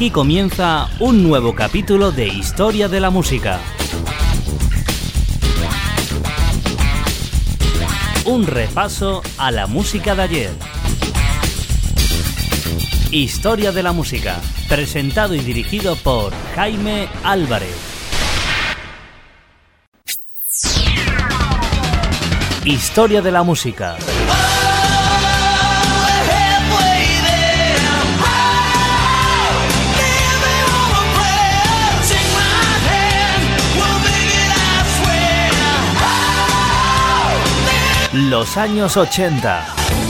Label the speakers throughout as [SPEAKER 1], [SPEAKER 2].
[SPEAKER 1] Aquí comienza un nuevo capítulo de Historia de la Música. Un repaso a la música de ayer. Historia de la Música, presentado y dirigido por Jaime Álvarez. Historia de la Música. Los años 80.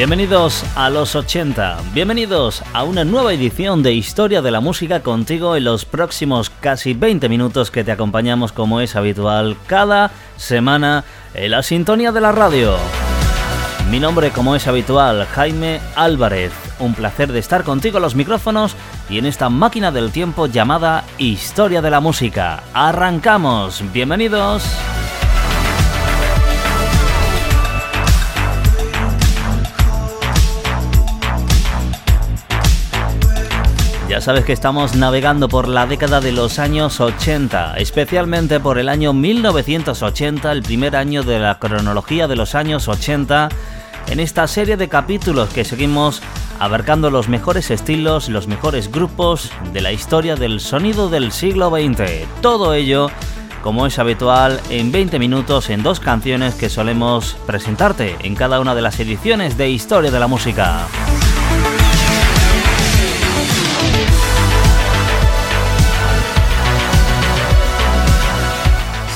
[SPEAKER 1] Bienvenidos a los 80, bienvenidos a una nueva edición de Historia de la Música contigo en los próximos casi 20 minutos que te acompañamos como es habitual cada semana en la sintonía de la radio. Mi nombre como es habitual, Jaime Álvarez. Un placer de estar contigo a los micrófonos y en esta máquina del tiempo llamada Historia de la Música. Arrancamos, bienvenidos. Sabes que estamos navegando por la década de los años 80, especialmente por el año 1980, el primer año de la cronología de los años 80, en esta serie de capítulos que seguimos abarcando los mejores estilos, los mejores grupos de la historia del sonido del siglo XX. Todo ello, como es habitual, en 20 minutos en dos canciones que solemos presentarte en cada una de las ediciones de Historia de la Música.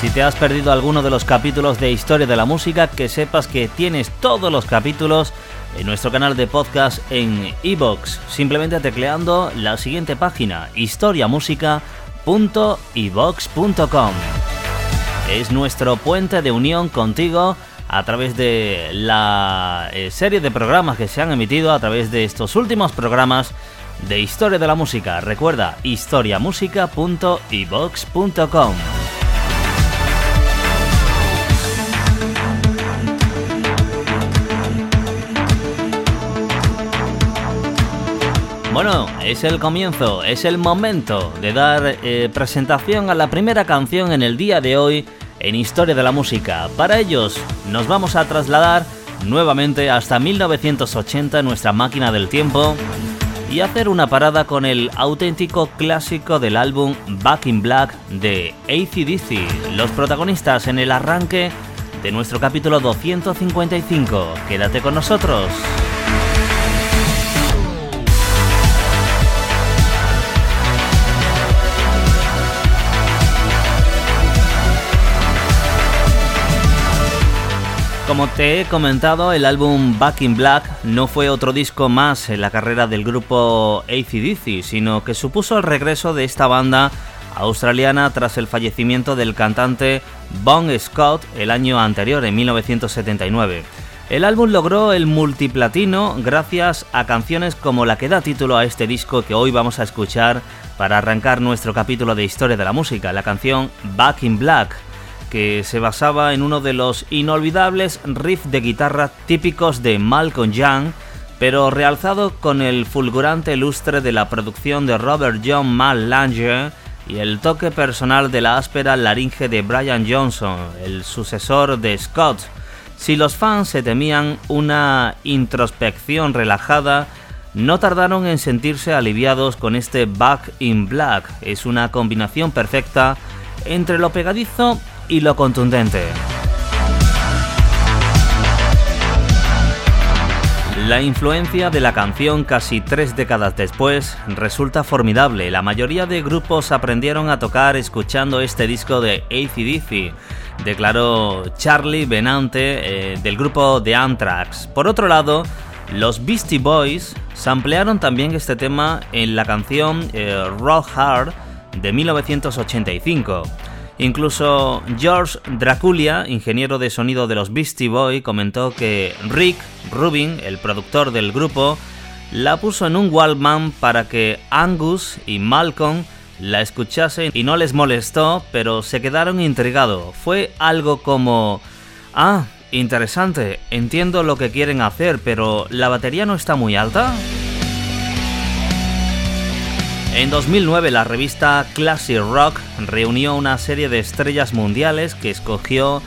[SPEAKER 1] Si te has perdido alguno de los capítulos de Historia de la Música, que sepas que tienes todos los capítulos en nuestro canal de podcast en iBox, simplemente tecleando la siguiente página, historiamusica.ibox.com. Es nuestro puente de unión contigo a través de la eh, serie de programas que se han emitido a través de estos últimos programas de Historia de la Música. Recuerda, historiamusica.ibox.com. Bueno, es el comienzo, es el momento de dar eh, presentación a la primera canción en el día de hoy en Historia de la Música. Para ellos nos vamos a trasladar nuevamente hasta 1980 en nuestra máquina del tiempo y hacer una parada con el auténtico clásico del álbum Back in Black de ACDC, los protagonistas en el arranque de nuestro capítulo 255. Quédate con nosotros. Como te he comentado, el álbum Back in Black no fue otro disco más en la carrera del grupo ACDC, sino que supuso el regreso de esta banda australiana tras el fallecimiento del cantante Bon Scott el año anterior, en 1979. El álbum logró el multiplatino gracias a canciones como la que da título a este disco que hoy vamos a escuchar para arrancar nuestro capítulo de historia de la música, la canción Back in Black que se basaba en uno de los inolvidables riffs de guitarra típicos de Malcolm Young, pero realzado con el fulgurante lustre de la producción de Robert John Mal Langer y el toque personal de la áspera laringe de Brian Johnson, el sucesor de Scott. Si los fans se temían una introspección relajada, no tardaron en sentirse aliviados con este Back in Black. Es una combinación perfecta entre lo pegadizo y lo contundente. La influencia de la canción casi tres décadas después resulta formidable. La mayoría de grupos aprendieron a tocar escuchando este disco de ACDC, declaró Charlie Benante eh, del grupo The Anthrax. Por otro lado, los Beastie Boys samplearon también este tema en la canción eh, Rock Hard de 1985. Incluso George Draculia, ingeniero de sonido de los Beastie Boys, comentó que Rick Rubin, el productor del grupo, la puso en un Wallman para que Angus y Malcolm la escuchasen y no les molestó, pero se quedaron intrigados. Fue algo como... Ah, interesante, entiendo lo que quieren hacer, pero ¿la batería no está muy alta? En 2009 la revista Classic Rock reunió una serie de estrellas mundiales que escogió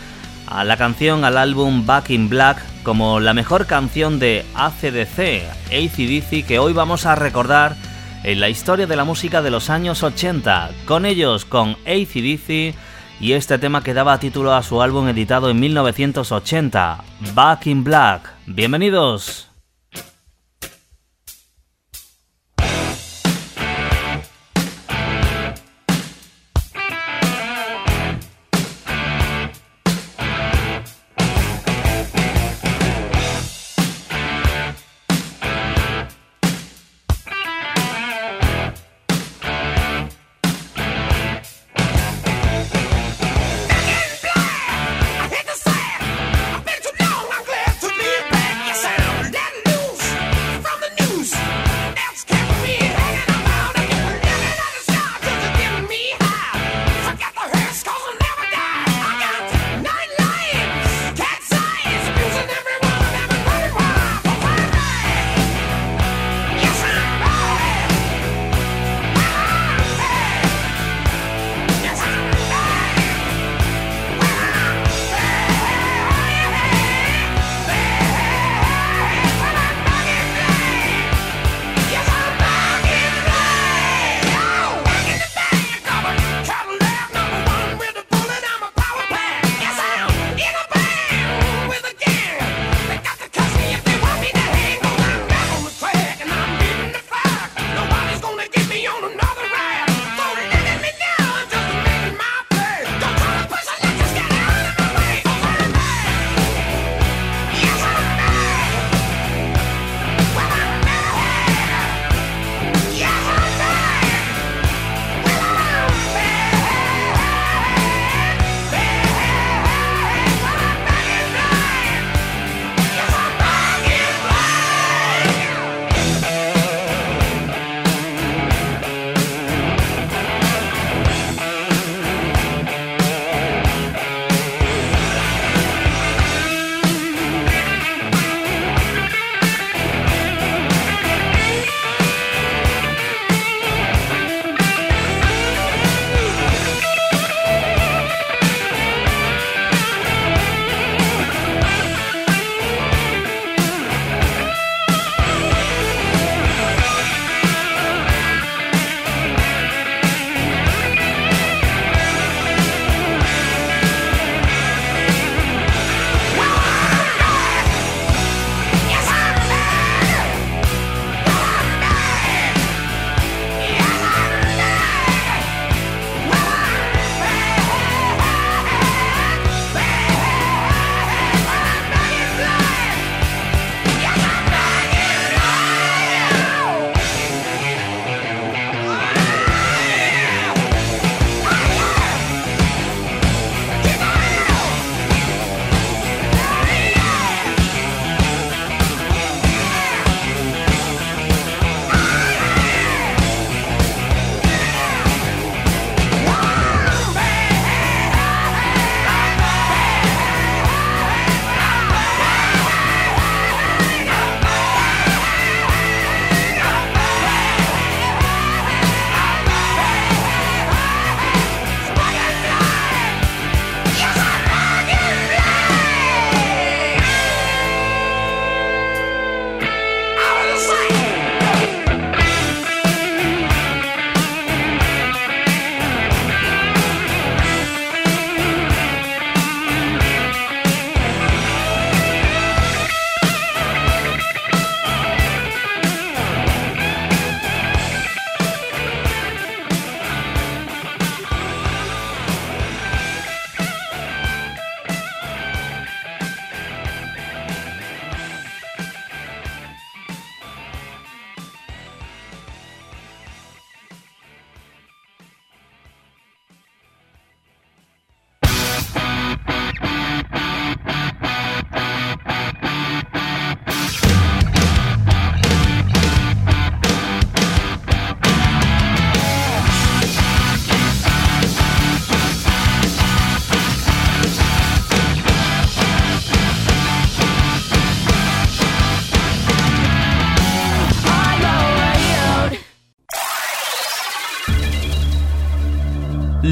[SPEAKER 1] a la canción al álbum Back in Black como la mejor canción de ACDC, ACDC, que hoy vamos a recordar en la historia de la música de los años 80. Con ellos, con ACDC y este tema que daba título a su álbum editado en 1980, Back in Black. Bienvenidos.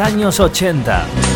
[SPEAKER 1] Años 80.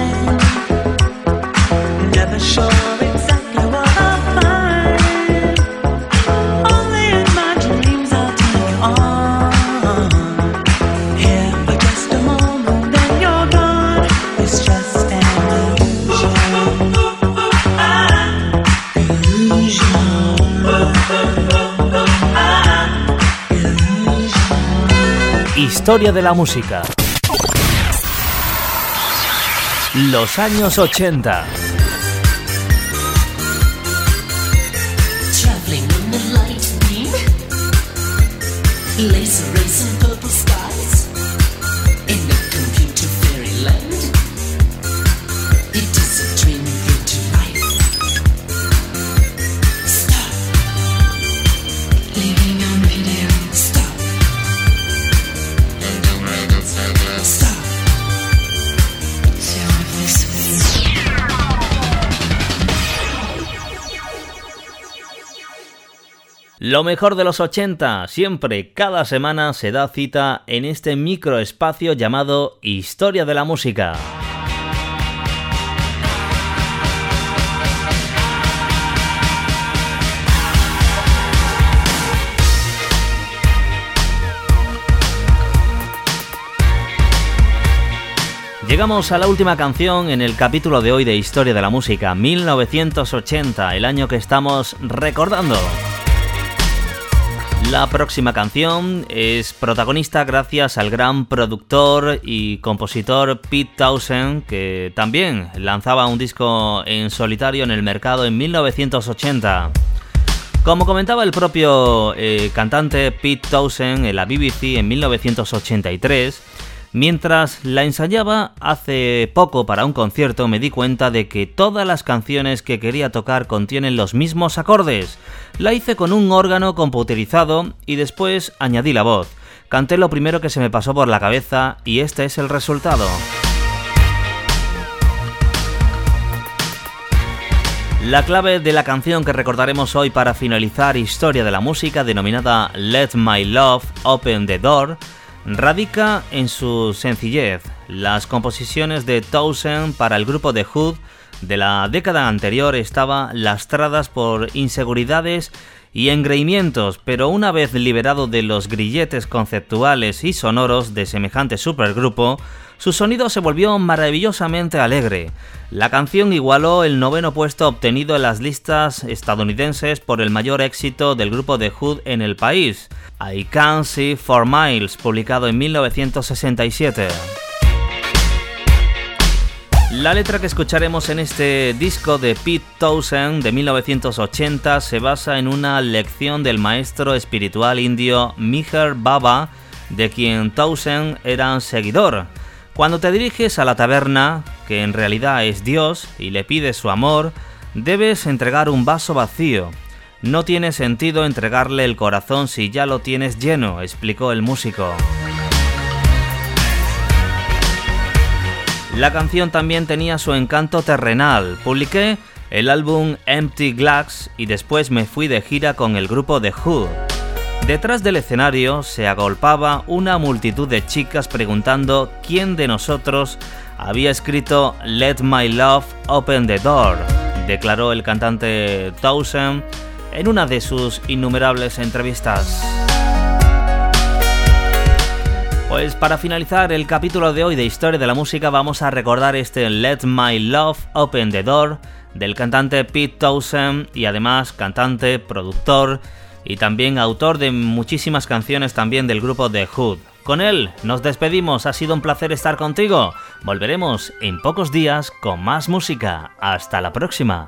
[SPEAKER 1] Historia de la música. Los años 80. Lo mejor de los 80, siempre, cada semana se da cita en este microespacio llamado Historia de la Música. Llegamos a la última canción en el capítulo de hoy de Historia de la Música, 1980, el año que estamos recordando. La próxima canción es protagonista gracias al gran productor y compositor Pete Townsend, que también lanzaba un disco en solitario en el mercado en 1980. Como comentaba el propio eh, cantante Pete Townsend en la BBC en 1983, Mientras la ensayaba hace poco para un concierto me di cuenta de que todas las canciones que quería tocar contienen los mismos acordes. La hice con un órgano computerizado y después añadí la voz. Canté lo primero que se me pasó por la cabeza y este es el resultado. La clave de la canción que recordaremos hoy para finalizar Historia de la Música denominada Let My Love Open the Door radica en su sencillez. Las composiciones de Townsend para el grupo de Hood de la década anterior estaban lastradas por inseguridades y engreimientos, pero una vez liberado de los grilletes conceptuales y sonoros de semejante supergrupo, su sonido se volvió maravillosamente alegre. La canción igualó el noveno puesto obtenido en las listas estadounidenses por el mayor éxito del grupo de Hood en el país, I Can't See For Miles, publicado en 1967. La letra que escucharemos en este disco de Pete Townsend de 1980 se basa en una lección del maestro espiritual indio Miher Baba, de quien Townsend era seguidor. Cuando te diriges a la taberna, que en realidad es Dios, y le pides su amor, debes entregar un vaso vacío.
[SPEAKER 2] No tiene sentido entregarle el corazón si ya lo tienes lleno, explicó el músico. La canción también tenía su encanto terrenal. Publiqué el álbum Empty Glass y después me fui de gira con el grupo The Who. Detrás del escenario se agolpaba una multitud de chicas preguntando quién de nosotros había escrito Let My Love Open the Door, declaró el cantante Towson en una de sus innumerables entrevistas. Pues para finalizar el capítulo de hoy de Historia de la Música vamos a recordar este Let My Love Open the Door del cantante Pete Townsend y además cantante, productor y también autor de muchísimas canciones también del grupo The Hood. Con él nos despedimos, ha sido un placer estar contigo. Volveremos en pocos días con más música. Hasta la próxima.